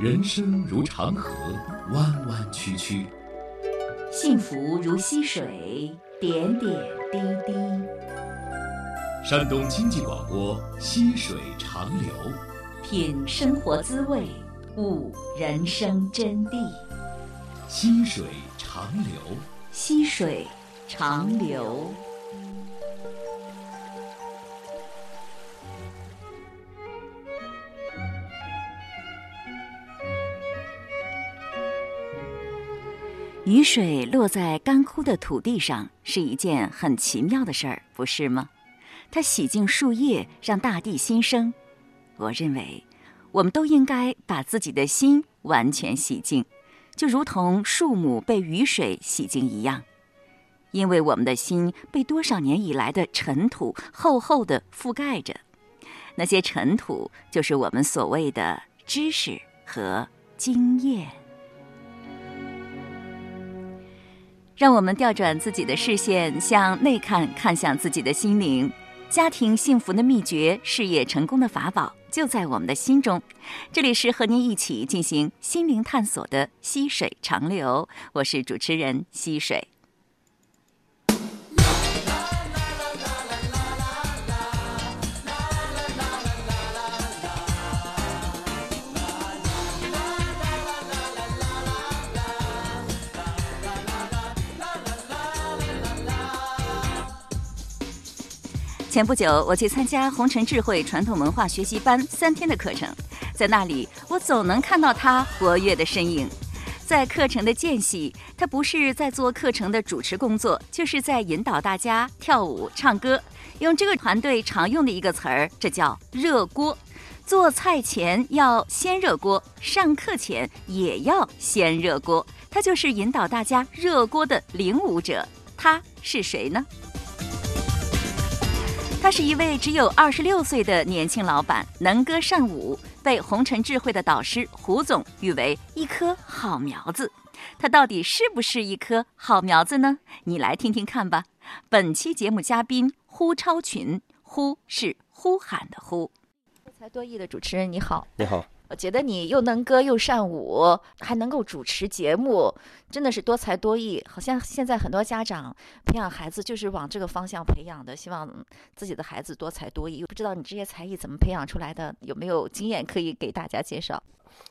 人生如长河，弯弯曲曲；幸福如溪水，点点滴滴。山东经济广播《溪水长流》，品生活滋味，悟人生真谛。溪水长流，溪水长流。雨水落在干枯的土地上是一件很奇妙的事儿，不是吗？它洗净树叶，让大地新生。我认为，我们都应该把自己的心完全洗净，就如同树木被雨水洗净一样。因为我们的心被多少年以来的尘土厚厚的覆盖着，那些尘土就是我们所谓的知识和经验。让我们调转自己的视线，向内看，看向自己的心灵。家庭幸福的秘诀，事业成功的法宝，就在我们的心中。这里是和您一起进行心灵探索的溪水长流，我是主持人溪水。前不久，我去参加红尘智慧传统文化学习班三天的课程，在那里，我总能看到他活跃的身影。在课程的间隙，他不是在做课程的主持工作，就是在引导大家跳舞、唱歌。用这个团队常用的一个词儿，这叫热锅。做菜前要先热锅，上课前也要先热锅。他就是引导大家热锅的领舞者。他是谁呢？他是一位只有二十六岁的年轻老板，能歌善舞，被红尘智慧的导师胡总誉为一颗好苗子。他到底是不是一颗好苗子呢？你来听听看吧。本期节目嘉宾呼超群，呼是呼喊的呼。多才多艺的主持人你好，你好。我觉得你又能歌又善舞，还能够主持节目，真的是多才多艺。好像现在很多家长培养孩子就是往这个方向培养的，希望自己的孩子多才多艺。不知道你这些才艺怎么培养出来的？有没有经验可以给大家介绍？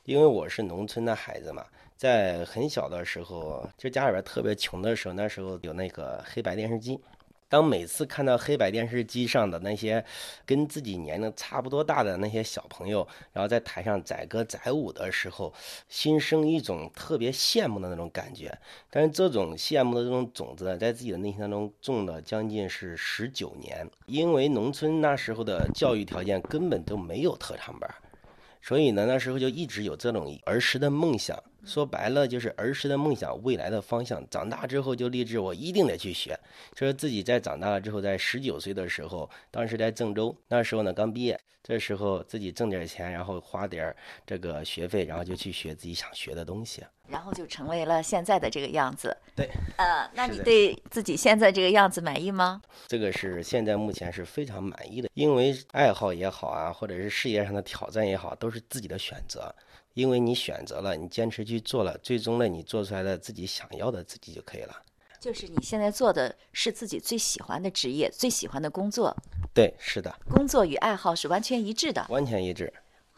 因为我是农村的孩子嘛，在很小的时候，就家里边特别穷的时候，那时候有那个黑白电视机。当每次看到黑白电视机上的那些跟自己年龄差不多大的那些小朋友，然后在台上载歌载舞的时候，心生一种特别羡慕的那种感觉。但是这种羡慕的这种种子，在自己的内心当中种了将近是十九年。因为农村那时候的教育条件根本都没有特长班，所以呢，那时候就一直有这种儿时的梦想。说白了就是儿时的梦想，未来的方向。长大之后就立志，我一定得去学。就是自己在长大了之后，在十九岁的时候，当时在郑州，那时候呢刚毕业，这时候自己挣点钱，然后花点这个学费，然后就去学自己想学的东西，然后就成为了现在的这个样子。对，呃，那你对自己现在这个样子满意吗？这个是现在目前是非常满意的，因为爱好也好啊，或者是事业上的挑战也好，都是自己的选择。因为你选择了，你坚持去做了，最终呢，你做出来的自己想要的自己就可以了。就是你现在做的是自己最喜欢的职业，最喜欢的工作。对，是的。工作与爱好是完全一致的。完全一致。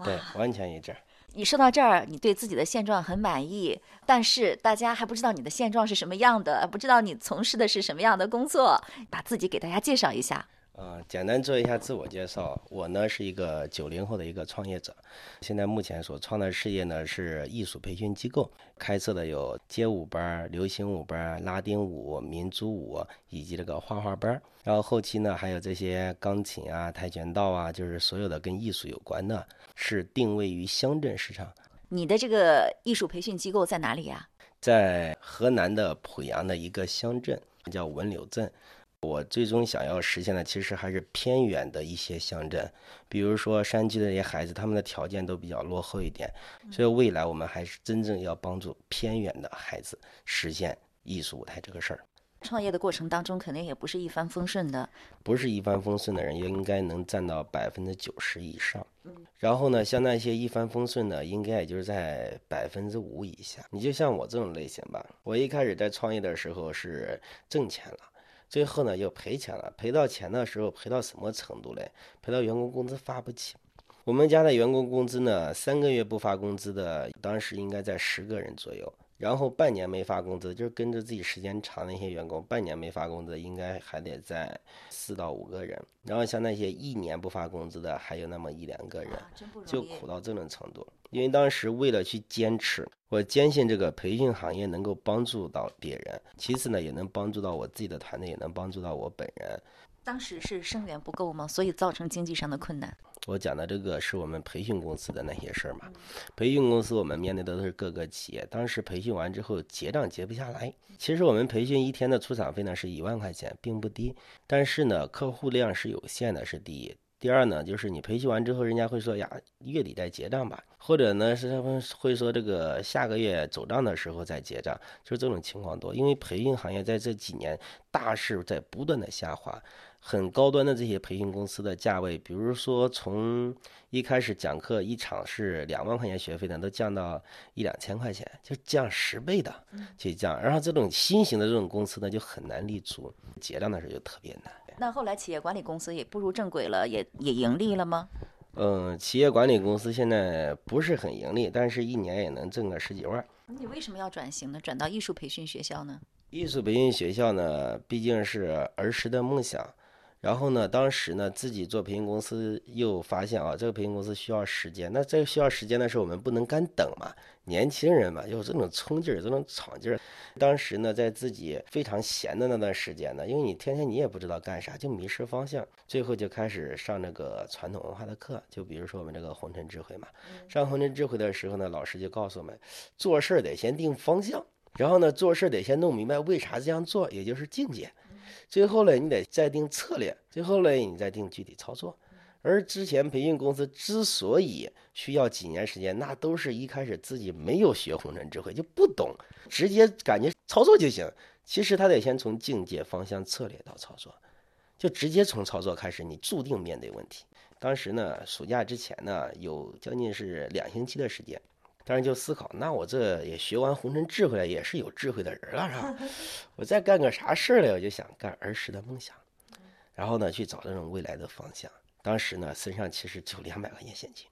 对，完全一致。你说到这儿，你对自己的现状很满意，但是大家还不知道你的现状是什么样的，不知道你从事的是什么样的工作，把自己给大家介绍一下。呃，简单做一下自我介绍。我呢是一个九零后的一个创业者，现在目前所创的事业呢是艺术培训机构，开设的有街舞班、流行舞班、拉丁舞、民族舞以及这个画画班。然后后期呢还有这些钢琴啊、跆拳道啊，就是所有的跟艺术有关的，是定位于乡镇市场。你的这个艺术培训机构在哪里呀？在河南的濮阳的一个乡镇，叫文柳镇。我最终想要实现的，其实还是偏远的一些乡镇，比如说山区的这些孩子，他们的条件都比较落后一点，所以未来我们还是真正要帮助偏远的孩子实现艺术舞台这个事儿。创业的过程当中肯定也不是一帆风顺的。不是一帆风顺的人，也应该能占到百分之九十以上。然后呢，像那些一帆风顺的，应该也就是在百分之五以下。你就像我这种类型吧，我一开始在创业的时候是挣钱了，最后呢又赔钱了。赔到钱的时候，赔到什么程度嘞？赔到员工工资发不起。我们家的员工工资呢，三个月不发工资的，当时应该在十个人左右。然后半年没发工资，就是跟着自己时间长的一些员工，半年没发工资，应该还得在四到五个人。然后像那些一年不发工资的，还有那么一两个人，就苦到这种程度。因为当时为了去坚持，我坚信这个培训行业能够帮助到别人，其次呢，也能帮助到我自己的团队，也能帮助到我本人。当时是生源不够吗？所以造成经济上的困难。我讲的这个是我们培训公司的那些事儿嘛。培训公司我们面对的都是各个企业，当时培训完之后结账结不下来。其实我们培训一天的出场费呢是一万块钱，并不低。但是呢，客户量是有限的，是第一。第二呢，就是你培训完之后，人家会说呀，月底再结账吧，或者呢是他们会说这个下个月走账的时候再结账，就是这种情况多。因为培训行业在这几年大势在不断的下滑。很高端的这些培训公司的价位，比如说从一开始讲课一场是两万块钱学费呢，都降到一两千块钱，就降十倍的去降。然后这种新型的这种公司呢，就很难立足，结账的时候就特别难。那后来企业管理公司也步入正轨了，也也盈利了吗？嗯，企业管理公司现在不是很盈利，但是一年也能挣个十几万。你为什么要转型呢？转到艺术培训学校呢？艺术培训学校呢，毕竟是儿时的梦想。然后呢，当时呢，自己做培训公司又发现啊，这个培训公司需要时间。那这个需要时间的时候，我们不能干等嘛，年轻人嘛，有这种冲劲儿，这种闯劲儿。当时呢，在自己非常闲的那段时间呢，因为你天天你也不知道干啥，就迷失方向，最后就开始上这个传统文化的课，就比如说我们这个红尘智慧嘛。上红尘智慧的时候呢，老师就告诉我们，做事儿得先定方向，然后呢，做事儿得先弄明白为啥这样做，也就是境界。最后呢，你得再定策略；最后呢，你再定具体操作。而之前培训公司之所以需要几年时间，那都是一开始自己没有学红尘智慧，就不懂，直接感觉操作就行。其实他得先从境界、方向、策略到操作，就直接从操作开始，你注定面对问题。当时呢，暑假之前呢，有将近是两星期的时间。当时就思考，那我这也学完红尘智慧了，也是有智慧的人了，是吧？我再干个啥事儿嘞？我就想干儿时的梦想，然后呢去找那种未来的方向。当时呢身上其实只有两百块钱现金，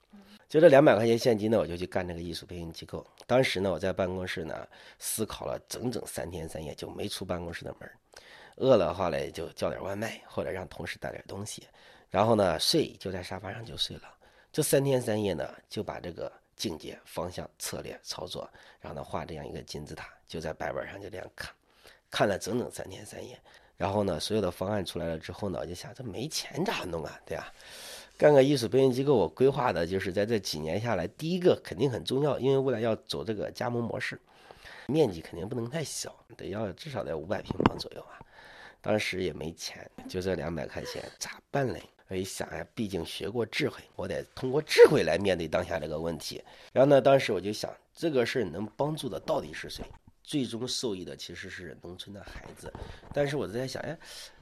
就这两百块钱现金呢，我就去干这个艺术培训机构。当时呢我在办公室呢思考了整整三天三夜，就没出办公室的门饿了话嘞就叫点外卖，或者让同事带点东西，然后呢睡就在沙发上就睡了。这三天三夜呢就把这个。境界、方向、策略、操作，让他画这样一个金字塔，就在白板上就这样看，看了整整三天三夜。然后呢，所有的方案出来了之后呢，我就想，这没钱咋弄啊？对吧？干个艺术培训机构，我规划的就是在这几年下来，第一个肯定很重要，因为未来要走这个加盟模式，面积肯定不能太小，得要至少在五百平方左右啊。当时也没钱，就这两百块钱，咋办嘞？我一想呀，毕竟学过智慧，我得通过智慧来面对当下这个问题。然后呢，当时我就想，这个事儿能帮助的到底是谁？最终受益的其实是农村的孩子。但是我在想，哎，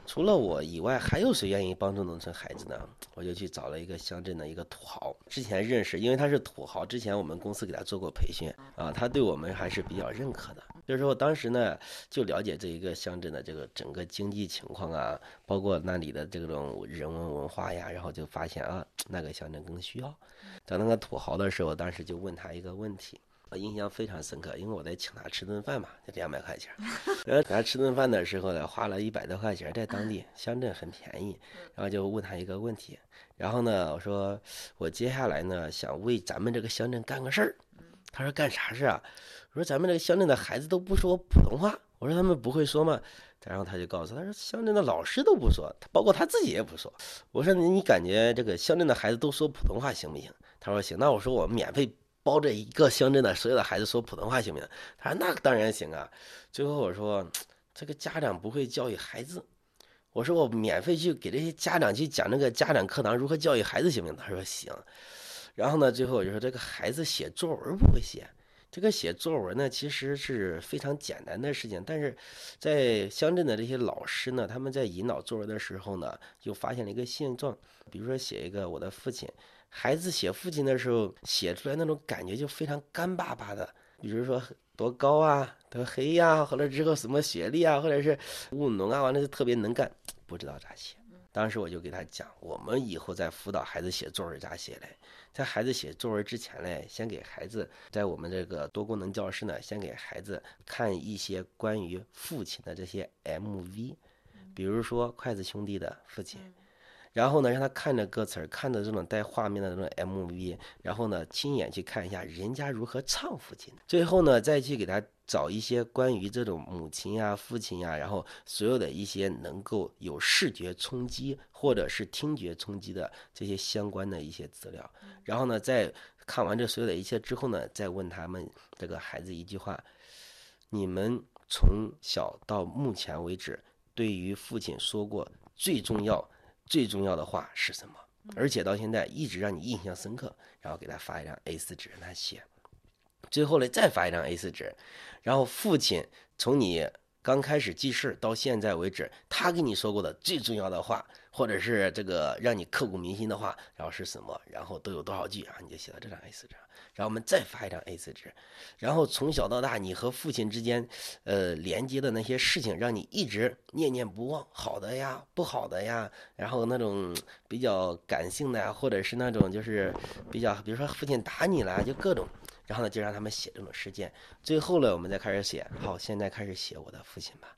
除了我以外，还有谁愿意帮助农村孩子呢？我就去找了一个乡镇的一个土豪，之前认识，因为他是土豪，之前我们公司给他做过培训啊，他对我们还是比较认可的。就是说，当时呢，就了解这一个乡镇的这个整个经济情况啊，包括那里的这种人文文化呀，然后就发现啊，那个乡镇更需要。找那个土豪的时候，当时就问他一个问题，我印象非常深刻，因为我在请他吃顿饭嘛，就两百块钱。然后给他吃顿饭的时候呢，花了一百多块钱，在当地乡镇很便宜。然后就问他一个问题，然后呢，我说我接下来呢，想为咱们这个乡镇干个事儿。他说干啥事啊？我说咱们这个乡镇的孩子都不说普通话。我说他们不会说吗？然后他就告诉他说乡镇的老师都不说，包括他自己也不说。我说你感觉这个乡镇的孩子都说普通话行不行？他说行。那我说我免费包这一个乡镇的所有的孩子说普通话行不行？他说那当然行啊。最后我说这个家长不会教育孩子，我说我免费去给这些家长去讲那个家长课堂如何教育孩子行不行？他说行。然后呢，最后我就说这个孩子写作文不会写。这个写作文呢，其实是非常简单的事情，但是在乡镇的这些老师呢，他们在引导作文的时候呢，就发现了一个现状，比如说写一个我的父亲，孩子写父亲的时候，写出来那种感觉就非常干巴巴的，比如说多高啊，多黑呀，后来之后什么学历啊，或者是务农啊，完了就特别能干，不知道咋写。当时我就给他讲，我们以后在辅导孩子写作文咋写嘞？在孩子写作文之前嘞，先给孩子在我们这个多功能教室呢，先给孩子看一些关于父亲的这些 MV，比如说筷子兄弟的父亲，然后呢让他看着歌词儿，看着这种带画面的这种 MV，然后呢亲眼去看一下人家如何唱父亲，最后呢再去给他。找一些关于这种母亲呀、父亲呀，然后所有的一些能够有视觉冲击或者是听觉冲击的这些相关的一些资料，然后呢，在看完这所有的一切之后呢，再问他们这个孩子一句话：你们从小到目前为止，对于父亲说过最重要、最重要的话是什么？而且到现在一直让你印象深刻，然后给他发一张 A4 纸让他写。最后呢，再发一张 A4 纸，然后父亲从你刚开始记事到现在为止，他跟你说过的最重要的话，或者是这个让你刻骨铭心的话，然后是什么？然后都有多少句啊？你就写到这张 A4 纸上。然后我们再发一张 A4 纸，然后从小到大你和父亲之间，呃，连接的那些事情，让你一直念念不忘，好的呀，不好的呀，然后那种比较感性的呀，或者是那种就是比较，比如说父亲打你了，就各种。然后呢，就让他们写这种事件。最后呢，我们再开始写。好，现在开始写我的父亲吧。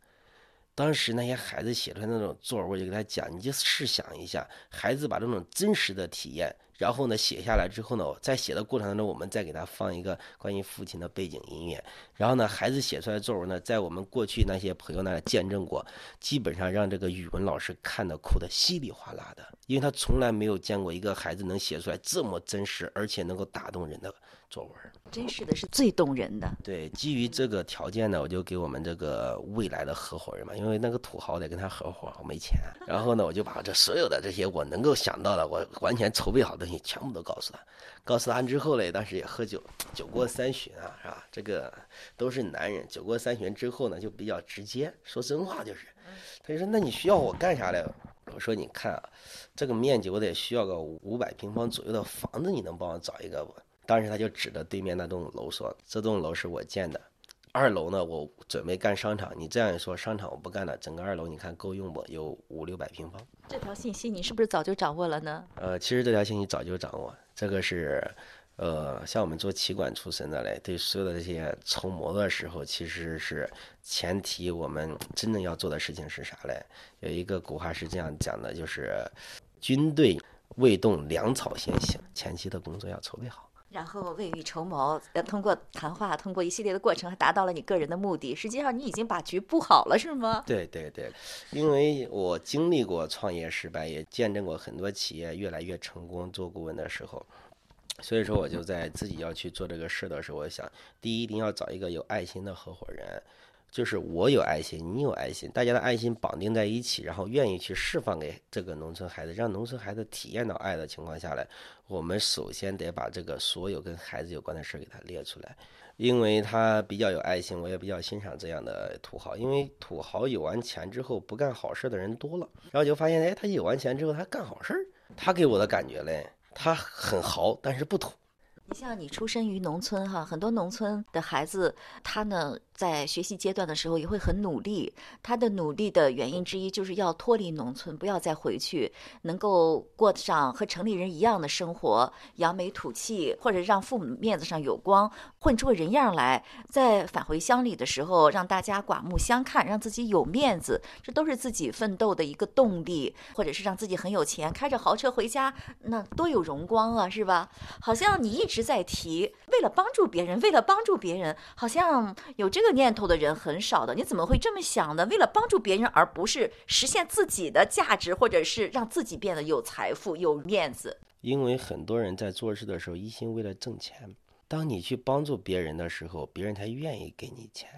当时那些孩子写出来那种作文，我就给他讲，你就试想一下，孩子把这种真实的体验，然后呢写下来之后呢，在写的过程当中，我们再给他放一个关于父亲的背景音乐。然后呢，孩子写出来作文呢，在我们过去那些朋友那里见证过，基本上让这个语文老师看的哭的稀里哗啦的，因为他从来没有见过一个孩子能写出来这么真实，而且能够打动人的。作文真是的是最动人的。对，基于这个条件呢，我就给我们这个未来的合伙人嘛，因为那个土豪得跟他合伙，我没钱。然后呢，我就把这所有的这些我能够想到的，我完全筹备好的东西全部都告诉他。告诉他之后嘞，当时也喝酒，酒过三巡啊，是吧？这个都是男人，酒过三巡之后呢，就比较直接，说真话就是。他就说：“那你需要我干啥嘞？”我说：“你看啊，这个面积我得需要个五百平方左右的房子，你能帮我找一个不？”当时他就指着对面那栋楼说：“这栋楼是我建的，二楼呢，我准备干商场。你这样一说，商场我不干了，整个二楼你看够用不？有五六百平方。这条信息你是不是早就掌握了呢？呃，其实这条信息早就掌握。这个是，呃，像我们做企管出身的嘞，对所有的这些筹谋的时候，其实是前提。我们真正要做的事情是啥嘞？有一个古话是这样讲的，就是军队未动，粮草先行，前期的工作要筹备好。”然后未雨绸缪，通过谈话，通过一系列的过程，达到了你个人的目的。实际上，你已经把局布好了，是吗？对对对，因为我经历过创业失败，也见证过很多企业越来越成功。做顾问的时候，所以说我就在自己要去做这个事的时候，我想，第一，一定要找一个有爱心的合伙人。就是我有爱心，你有爱心，大家的爱心绑定在一起，然后愿意去释放给这个农村孩子，让农村孩子体验到爱的情况下来，我们首先得把这个所有跟孩子有关的事儿给他列出来，因为他比较有爱心，我也比较欣赏这样的土豪，因为土豪有完钱之后不干好事的人多了，然后就发现，哎，他有完钱之后他干好事儿，他给我的感觉嘞，他很豪，但是不土。你像你出生于农村哈，很多农村的孩子，他呢。在学习阶段的时候也会很努力，他的努力的原因之一就是要脱离农村，不要再回去，能够过上和城里人一样的生活，扬眉吐气，或者让父母面子上有光，混出个人样来，在返回乡里的时候让大家刮目相看，让自己有面子，这都是自己奋斗的一个动力，或者是让自己很有钱，开着豪车回家，那多有荣光啊，是吧？好像你一直在提，为了帮助别人，为了帮助别人，好像有这个。念头的人很少的，你怎么会这么想呢？为了帮助别人，而不是实现自己的价值，或者是让自己变得有财富、有面子。因为很多人在做事的时候一心为了挣钱，当你去帮助别人的时候，别人才愿意给你钱。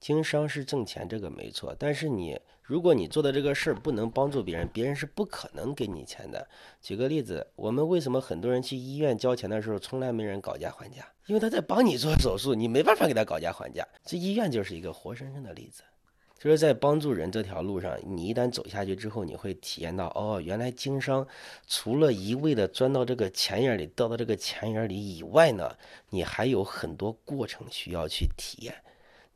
经商是挣钱，这个没错。但是你如果你做的这个事儿不能帮助别人，别人是不可能给你钱的。举个例子，我们为什么很多人去医院交钱的时候，从来没人讨价还价？因为他在帮你做手术，你没办法给他讨价还价。这医院就是一个活生生的例子。就是在帮助人这条路上，你一旦走下去之后，你会体验到，哦，原来经商除了一味的钻到这个钱眼里、掉到这个钱眼里以外呢，你还有很多过程需要去体验。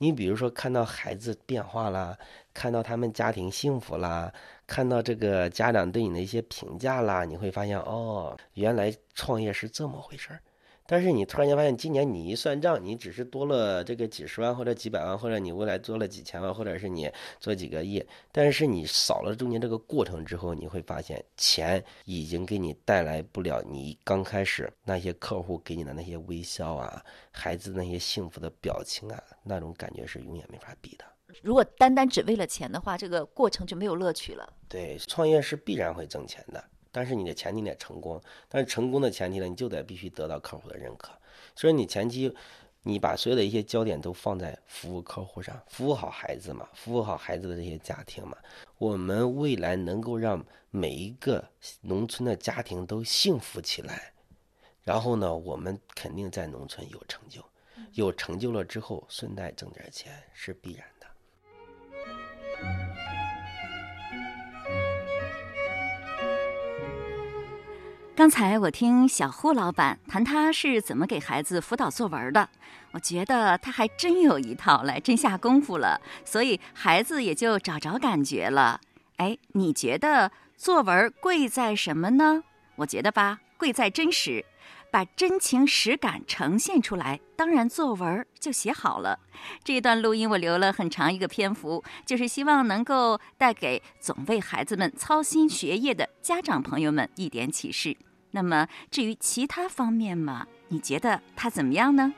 你比如说，看到孩子变化啦，看到他们家庭幸福啦，看到这个家长对你的一些评价啦，你会发现，哦，原来创业是这么回事儿。但是你突然间发现，今年你一算账，你只是多了这个几十万或者几百万，或者你未来多了几千万，或者是你做几个亿。但是你少了中间这个过程之后，你会发现钱已经给你带来不了你刚开始那些客户给你的那些微笑啊，孩子那些幸福的表情啊，那种感觉是永远没法比的。如果单单只为了钱的话，这个过程就没有乐趣了。对，创业是必然会挣钱的。但是你的前提得成功，但是成功的前提呢，你就得必须得到客户的认可。所以你前期，你把所有的一些焦点都放在服务客户上，服务好孩子嘛，服务好孩子的这些家庭嘛。我们未来能够让每一个农村的家庭都幸福起来，然后呢，我们肯定在农村有成就，有成就了之后，顺带挣点钱是必然的。刚才我听小胡老板谈他是怎么给孩子辅导作文的，我觉得他还真有一套，来真下功夫了，所以孩子也就找着感觉了。哎，你觉得作文贵在什么呢？我觉得吧，贵在真实，把真情实感呈现出来，当然作文就写好了。这段录音我留了很长一个篇幅，就是希望能够带给总为孩子们操心学业的家长朋友们一点启示。那么至于其他方面嘛，你觉得他怎么样呢？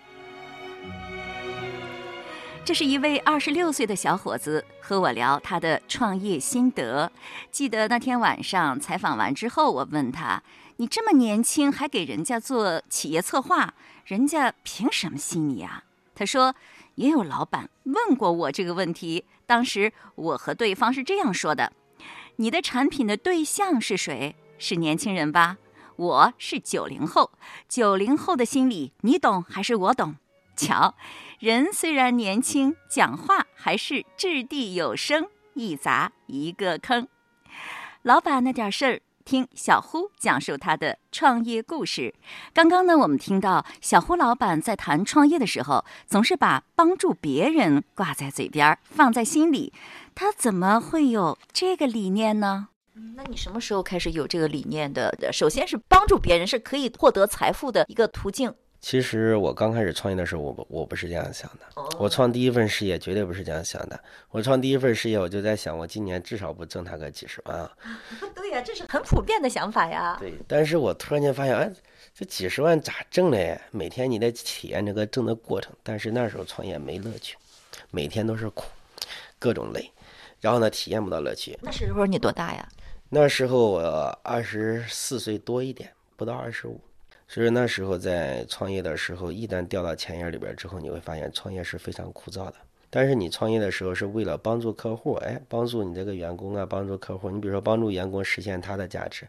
这是一位二十六岁的小伙子和我聊他的创业心得。记得那天晚上采访完之后，我问他：“你这么年轻还给人家做企业策划，人家凭什么信你啊？”他说：“也有老板问过我这个问题，当时我和对方是这样说的：你的产品的对象是谁？是年轻人吧？”我是九零后，九零后的心理你懂还是我懂？瞧，人虽然年轻，讲话还是掷地有声，一砸一个坑。老板那点事儿，听小呼讲述他的创业故事。刚刚呢，我们听到小呼老板在谈创业的时候，总是把帮助别人挂在嘴边，放在心里。他怎么会有这个理念呢？那你什么时候开始有这个理念的？首先是帮助别人是可以获得财富的一个途径。其实我刚开始创业的时候，我不我不是这样想的。我创第一份事业绝对不是这样想的。我创第一份事业，我就在想，我今年至少不挣他个几十万啊。对呀，这是很普遍的想法呀。对，但是我突然间发现，哎，这几十万咋挣嘞？每天你得体验这个挣的过程。但是那时候创业没乐趣，每天都是苦，各种累，然后呢，体验不到乐趣。那时候你多大呀？那时候我二十四岁多一点，不到二十五。所以那时候在创业的时候，一旦掉到钱眼里边之后，你会发现创业是非常枯燥的。但是你创业的时候是为了帮助客户，哎，帮助你这个员工啊，帮助客户。你比如说帮助员工实现他的价值，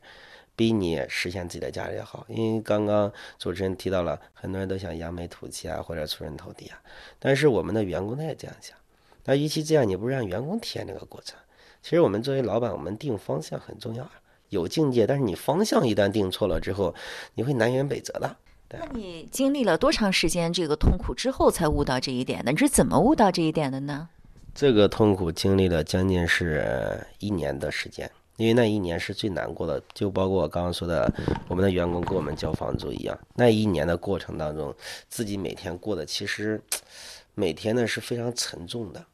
比你实现自己的价值要好。因为刚刚主持人提到了，很多人都想扬眉吐气啊，或者出人头地啊。但是我们的员工他也这样想，那与其这样，你不如让员工体验这个过程。其实我们作为老板，我们定方向很重要啊，有境界，但是你方向一旦定错了之后，你会南辕北辙的。那你经历了多长时间这个痛苦之后才悟到这一点的？你是怎么悟到这一点的呢？这个痛苦经历了将近是一年的时间，因为那一年是最难过的，就包括我刚刚说的，我们的员工给我们交房租一样。那一年的过程当中，自己每天过的其实每天呢是非常沉重的。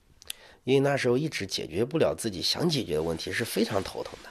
因为那时候一直解决不了自己想解决的问题，是非常头疼的，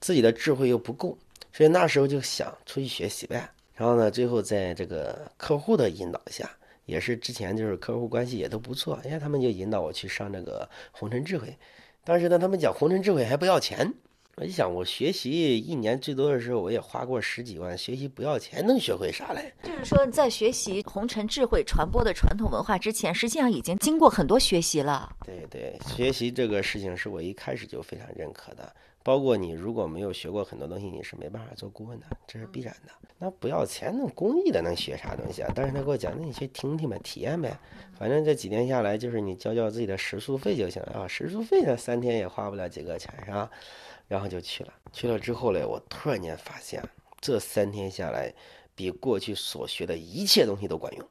自己的智慧又不够，所以那时候就想出去学习呗。然后呢，最后在这个客户的引导下，也是之前就是客户关系也都不错，哎，他们就引导我去上这个红尘智慧。当时呢，他们讲红尘智慧还不要钱，我一想，我学习一年最多的时候，我也花过十几万，学习不要钱，能学会啥嘞？就是说，在学习红尘智慧传播的传统文化之前，实际上已经经过很多学习了。对对，学习这个事情是我一开始就非常认可的。包括你如果没有学过很多东西，你是没办法做顾问的，这是必然的。那不要钱，那公益的能学啥东西啊？但是他跟我讲，那你去听听呗，体验呗。反正这几天下来，就是你交交自己的食宿费就行了啊。食宿费呢，三天也花不了几个钱，是吧？然后就去了，去了之后嘞，我突然间发现，这三天下来，比过去所学的一切东西都管用。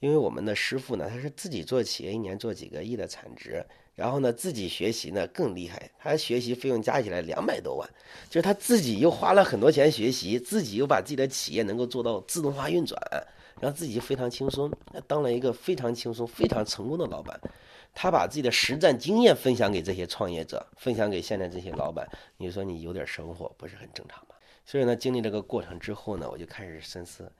因为我们的师傅呢，他是自己做企业，一年做几个亿的产值，然后呢自己学习呢更厉害，他学习费用加起来两百多万，就是他自己又花了很多钱学习，自己又把自己的企业能够做到自动化运转，然后自己非常轻松，当了一个非常轻松、非常成功的老板。他把自己的实战经验分享给这些创业者，分享给现在这些老板。你说你有点生活，不是很正常吗？所以呢，经历这个过程之后呢，我就开始深思。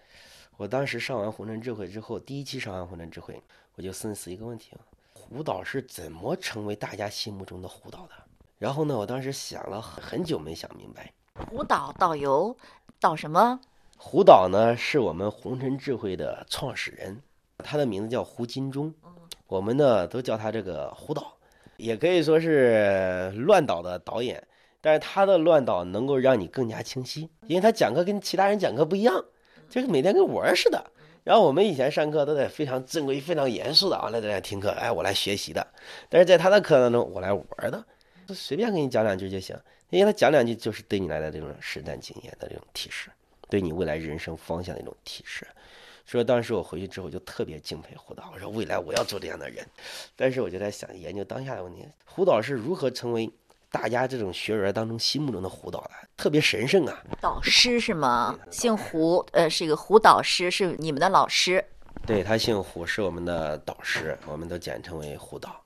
我当时上完红尘智慧之后，第一期上完红尘智慧，我就深思一个问题：胡导是怎么成为大家心目中的胡导的？然后呢，我当时想了很久没想明白。胡导导游导什么？胡导呢，是我们红尘智慧的创始人，他的名字叫胡金忠。我们呢都叫他这个胡导，也可以说是乱导的导演。但是他的乱导能够让你更加清晰，因为他讲课跟其他人讲课不一样，就是每天跟玩似的。然后我们以前上课都得非常正规、非常严肃的啊来在那听课，哎，我来学习的。但是在他的课当中，我来玩的，随便给你讲两句就行，因为他讲两句就是对你来的这种实战经验的这种提示，对你未来人生方向的一种提示。说当时我回去之后就特别敬佩胡导，我说未来我要做这样的人。但是我就在想研究当下的问题，胡导是如何成为大家这种学员当中心目中的胡导的？特别神圣啊！导师是吗？姓胡，呃，是一个胡导师，是你们的老师。对他姓胡，是我们的导师，我们都简称为胡导。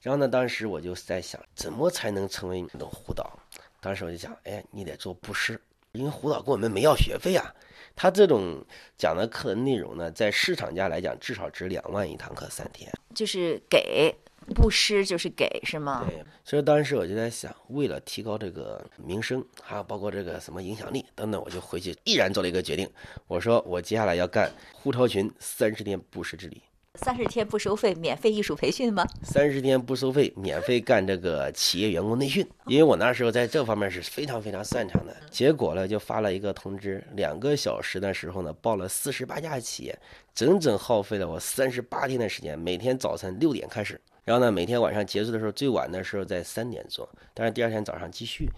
然后呢，当时我就在想，怎么才能成为你的胡导？当时我就想，哎，你得做布施，因为胡导跟我们没要学费啊。他这种讲的课的内容呢，在市场价来讲，至少值两万一堂课三天，就是给布施，就是给是吗？对。所以当时我就在想，为了提高这个名声，还有包括这个什么影响力等等，我就回去毅然做了一个决定，我说我接下来要干胡超群三十天布施之旅。三十天不收费，免费艺术培训吗？三十天不收费，免费干这个企业员工内训。因为我那时候在这方面是非常非常擅长的。结果呢，就发了一个通知，两个小时的时候呢，报了四十八家企业，整整耗费了我三十八天的时间。每天早晨六点开始，然后呢，每天晚上结束的时候，最晚的时候在三点做，但是第二天早上继续。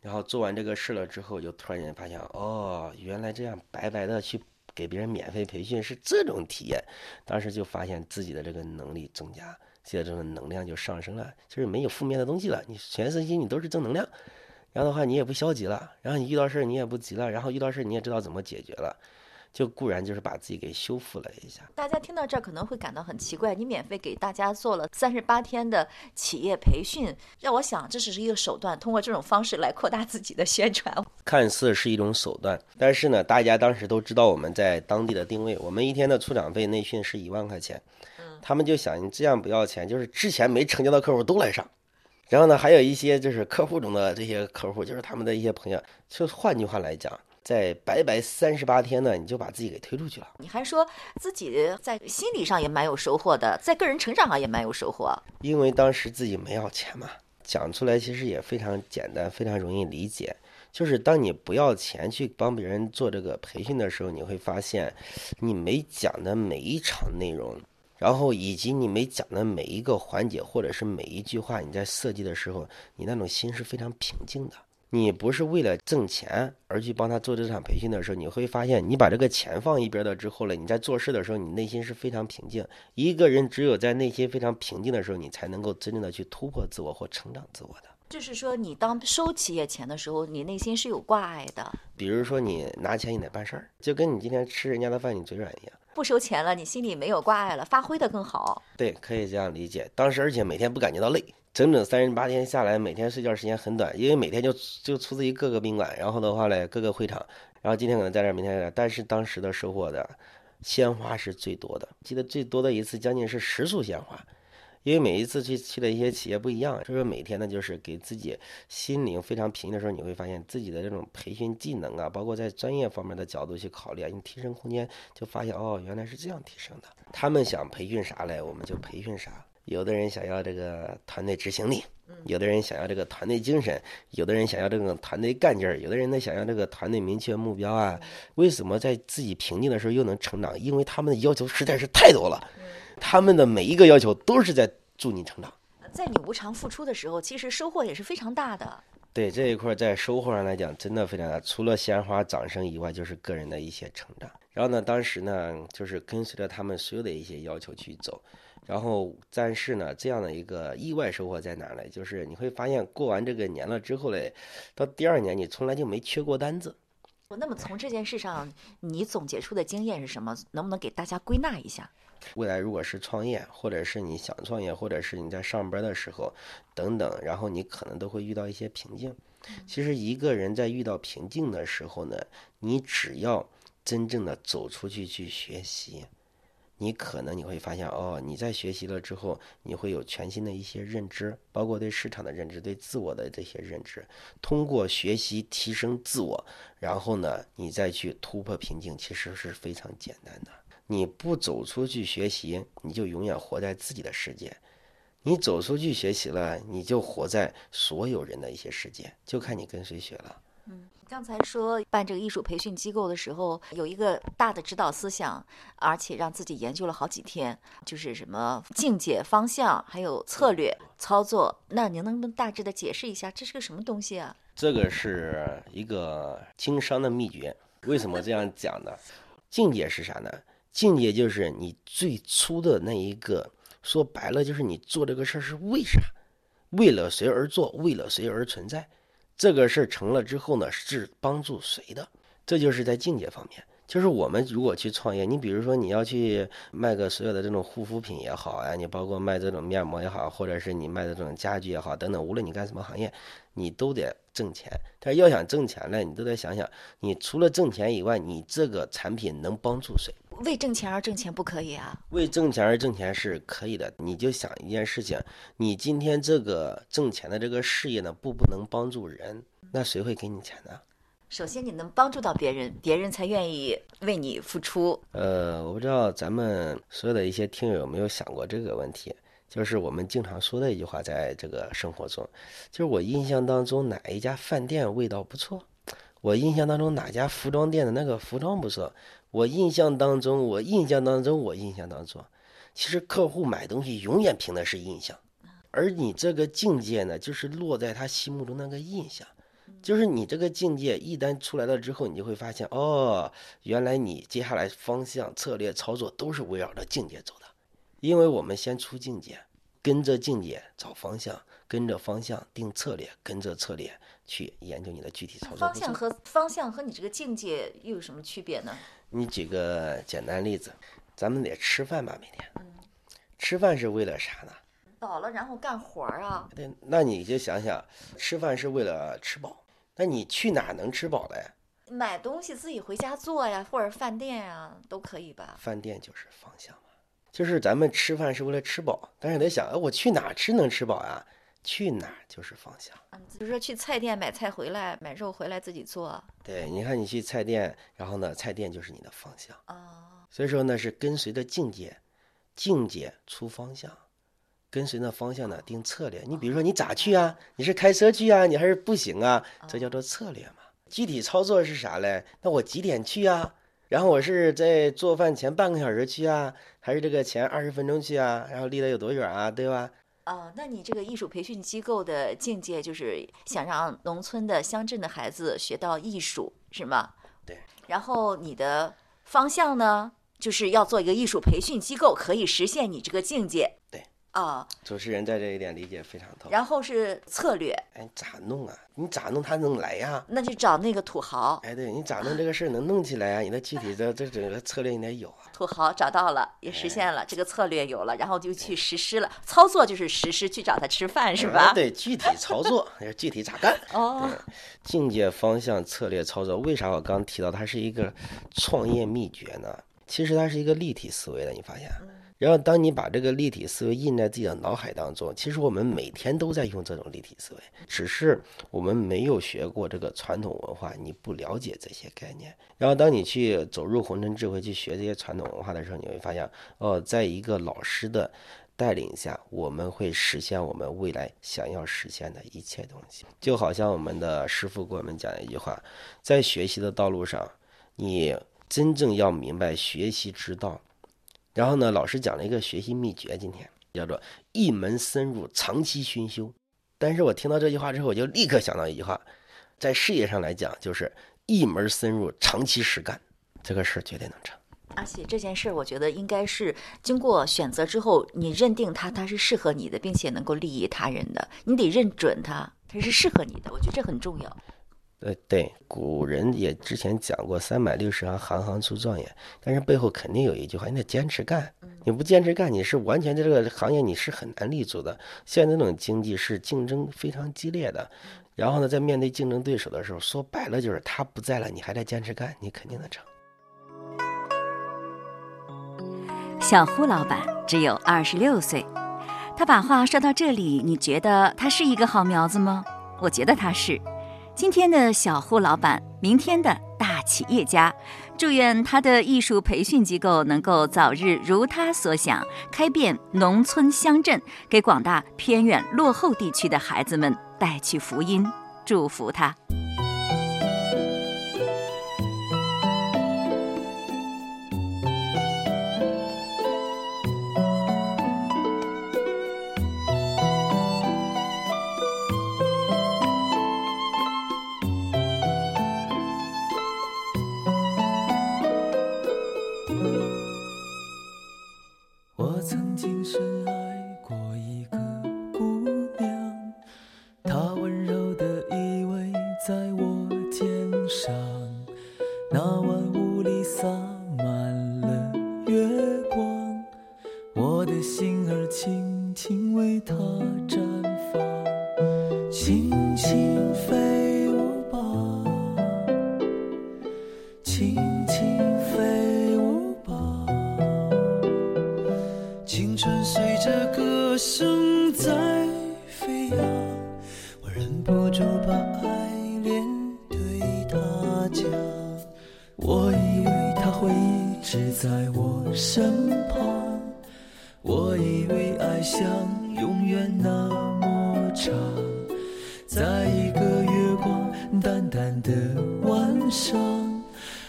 然后做完这个事了之后，就突然间发现，哦，原来这样白白的去。给别人免费培训是这种体验，当时就发现自己的这个能力增加，现在这种能量就上升了，就是没有负面的东西了，你全身心你都是正能量，然后的话你也不消极了，然后你遇到事儿你也不急了，然后遇到事儿你也知道怎么解决了。就固然就是把自己给修复了一下。大家听到这儿可能会感到很奇怪，你免费给大家做了三十八天的企业培训，让我想这只是一个手段，通过这种方式来扩大自己的宣传。看似是一种手段，但是呢，大家当时都知道我们在当地的定位，我们一天的出场费内训是一万块钱，他们就想你这样不要钱，就是之前没成交的客户都来上，然后呢，还有一些就是客户中的这些客户，就是他们的一些朋友，就换句话来讲。在白白三十八天呢，你就把自己给推出去了。你还说自己在心理上也蛮有收获的，在个人成长上也蛮有收获。因为当时自己没要钱嘛，讲出来其实也非常简单，非常容易理解。就是当你不要钱去帮别人做这个培训的时候，你会发现，你没讲的每一场内容，然后以及你没讲的每一个环节，或者是每一句话，你在设计的时候，你那种心是非常平静的。你不是为了挣钱而去帮他做这场培训的时候，你会发现，你把这个钱放一边了之后了，你在做事的时候，你内心是非常平静。一个人只有在内心非常平静的时候，你才能够真正的去突破自我或成长自我的。就是说，你当收企业钱的时候，你内心是有挂碍的。比如说，你拿钱你得办事儿，就跟你今天吃人家的饭你嘴软一样。不收钱了，你心里没有挂碍了，发挥的更好。对，可以这样理解。当时而且每天不感觉到累。整整三十八天下来，每天睡觉时间很短，因为每天就就出自于各个宾馆，然后的话呢，各个会场，然后今天可能在这儿，明天在这儿，但是当时的收获的鲜花是最多的，记得最多的一次将近是十束鲜花，因为每一次去去的一些企业不一样，所以说每天呢，就是给自己心灵非常平静的时候，你会发现自己的这种培训技能啊，包括在专业方面的角度去考虑啊，你提升空间就发现哦，原来是这样提升的。他们想培训啥嘞，我们就培训啥。有的人想要这个团队执行力，有的人想要这个团队精神，有的人想要这种团队干劲儿，有的人呢想要这个团队明确目标啊。为什么在自己平静的时候又能成长？因为他们的要求实在是太多了，他们的每一个要求都是在助你成长。在你无偿付出的时候，其实收获也是非常大的。对这一块，在收获上来讲，真的非常大。除了鲜花、掌声以外，就是个人的一些成长。然后呢，当时呢，就是跟随着他们所有的一些要求去走。然后，但是呢，这样的一个意外收获在哪呢？就是你会发现，过完这个年了之后嘞，到第二年你从来就没缺过单子。那么从这件事上，你总结出的经验是什么？能不能给大家归纳一下？未来如果是创业，或者是你想创业，或者是你在上班的时候等等，然后你可能都会遇到一些瓶颈。其实一个人在遇到瓶颈的时候呢，你只要真正的走出去去学习。你可能你会发现哦，你在学习了之后，你会有全新的一些认知，包括对市场的认知、对自我的这些认知。通过学习提升自我，然后呢，你再去突破瓶颈，其实是非常简单的。你不走出去学习，你就永远活在自己的世界；你走出去学习了，你就活在所有人的一些世界，就看你跟谁学了。嗯。刚才说办这个艺术培训机构的时候，有一个大的指导思想，而且让自己研究了好几天，就是什么境界、方向，还有策略、操作。那您能不能大致的解释一下，这是个什么东西啊？这个是一个经商的秘诀。为什么这样讲呢？境界是啥呢？境界就是你最初的那一个，说白了就是你做这个事儿是为啥？为了谁而做？为了谁而存在？这个事儿成了之后呢，是帮助谁的？这就是在境界方面。就是我们如果去创业，你比如说你要去卖个所有的这种护肤品也好啊，你包括卖这种面膜也好，或者是你卖的这种家具也好等等，无论你干什么行业，你都得挣钱。但是要想挣钱呢，你都得想想，你除了挣钱以外，你这个产品能帮助谁？为挣钱而挣钱不可以啊！为挣钱而挣钱是可以的。你就想一件事情，你今天这个挣钱的这个事业呢，不不能帮助人，那谁会给你钱呢？首先你能帮助到别人，别人才愿意为你付出。呃，我不知道咱们所有的一些听友有没有想过这个问题，就是我们经常说的一句话，在这个生活中，就是我印象当中哪一家饭店味道不错，我印象当中哪家服装店的那个服装不错。我印象当中，我印象当中，我印象当中，其实客户买东西永远凭的是印象，而你这个境界呢，就是落在他心目中那个印象，就是你这个境界一旦出来了之后，你就会发现，哦，原来你接下来方向、策略、操作都是围绕着境界走的，因为我们先出境界，跟着境界找方向，跟着方向定策略，跟着策略去研究你的具体操作。方向和方向和你这个境界又有什么区别呢？你举个简单例子，咱们得吃饭吧，每天。吃饭是为了啥呢？饱了，然后干活儿啊。对，那你就想想，吃饭是为了吃饱，那你去哪能吃饱嘞？买东西自己回家做呀，或者饭店呀，都可以吧。饭店就是方向嘛，就是咱们吃饭是为了吃饱，但是得想，哎，我去哪吃能吃饱呀？去哪儿就是方向，嗯，比如说去菜店买菜回来，买肉回来自己做。对，你看你去菜店，然后呢，菜店就是你的方向哦。所以说呢，是跟随着境界，境界出方向，跟随那方向呢定策略。你比如说你咋去啊？你是开车去啊？你还是步行啊？这叫做策略嘛。具体操作是啥嘞？那我几点去啊？然后我是在做饭前半个小时去啊，还是这个前二十分钟去啊？然后离得有多远啊？对吧？哦，那你这个艺术培训机构的境界就是想让农村的乡镇的孩子学到艺术，是吗？对。然后你的方向呢，就是要做一个艺术培训机构，可以实现你这个境界。对。啊，主持人在这一点理解非常透。然后是策略，哎，咋弄啊？你咋弄他能来呀？那就找那个土豪。哎，对你咋弄这个事儿能弄起来啊？你的具体的 这整个策略你得有啊。土豪找到了，也实现了，这个策略有了，然后就去实施了。操作就是实施，去找他吃饭是吧？对，具体操作 要具体咋干？哦，境界、方向、策略、操作，为啥我刚提到它是一个创业秘诀呢？其实它是一个立体思维的，你发现？然后，当你把这个立体思维印在自己的脑海当中，其实我们每天都在用这种立体思维，只是我们没有学过这个传统文化，你不了解这些概念。然后，当你去走入红尘智慧去学这些传统文化的时候，你会发现，哦，在一个老师的带领下，我们会实现我们未来想要实现的一切东西。就好像我们的师傅给我们讲一句话，在学习的道路上，你真正要明白学习之道。然后呢，老师讲了一个学习秘诀，今天叫做一门深入，长期熏修。但是我听到这句话之后，我就立刻想到一句话，在事业上来讲，就是一门深入，长期实干，这个事儿绝对能成。而且这件事儿，我觉得应该是经过选择之后，你认定它它是适合你的，并且能够利益他人的，你得认准它，它是适合你的。我觉得这很重要。呃，对，古人也之前讲过“三百六十行，行行出状元”，但是背后肯定有一句话，你得坚持干。你不坚持干，你是完全在这个行业你是很难立足的。现在这种经济是竞争非常激烈的，然后呢，在面对竞争对手的时候，说白了就是他不在了，你还在坚持干，你肯定能成。小胡老板只有二十六岁，他把话说到这里，你觉得他是一个好苗子吗？我觉得他是。今天的小户老板，明天的大企业家，祝愿他的艺术培训机构能够早日如他所想，开遍农村乡镇，给广大偏远落后地区的孩子们带去福音，祝福他。飞扬我忍不住把爱恋对他讲我以为他会一直在我身旁我以为爱想永远那么长在一个月光淡淡的晚上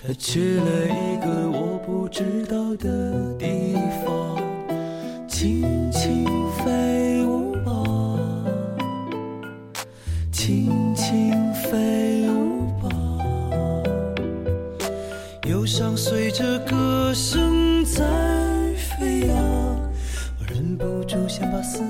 他去了一个我不知道的地方轻轻飞舞。轻轻飞舞吧，忧伤随着歌声在飞扬，我忍不住想把思。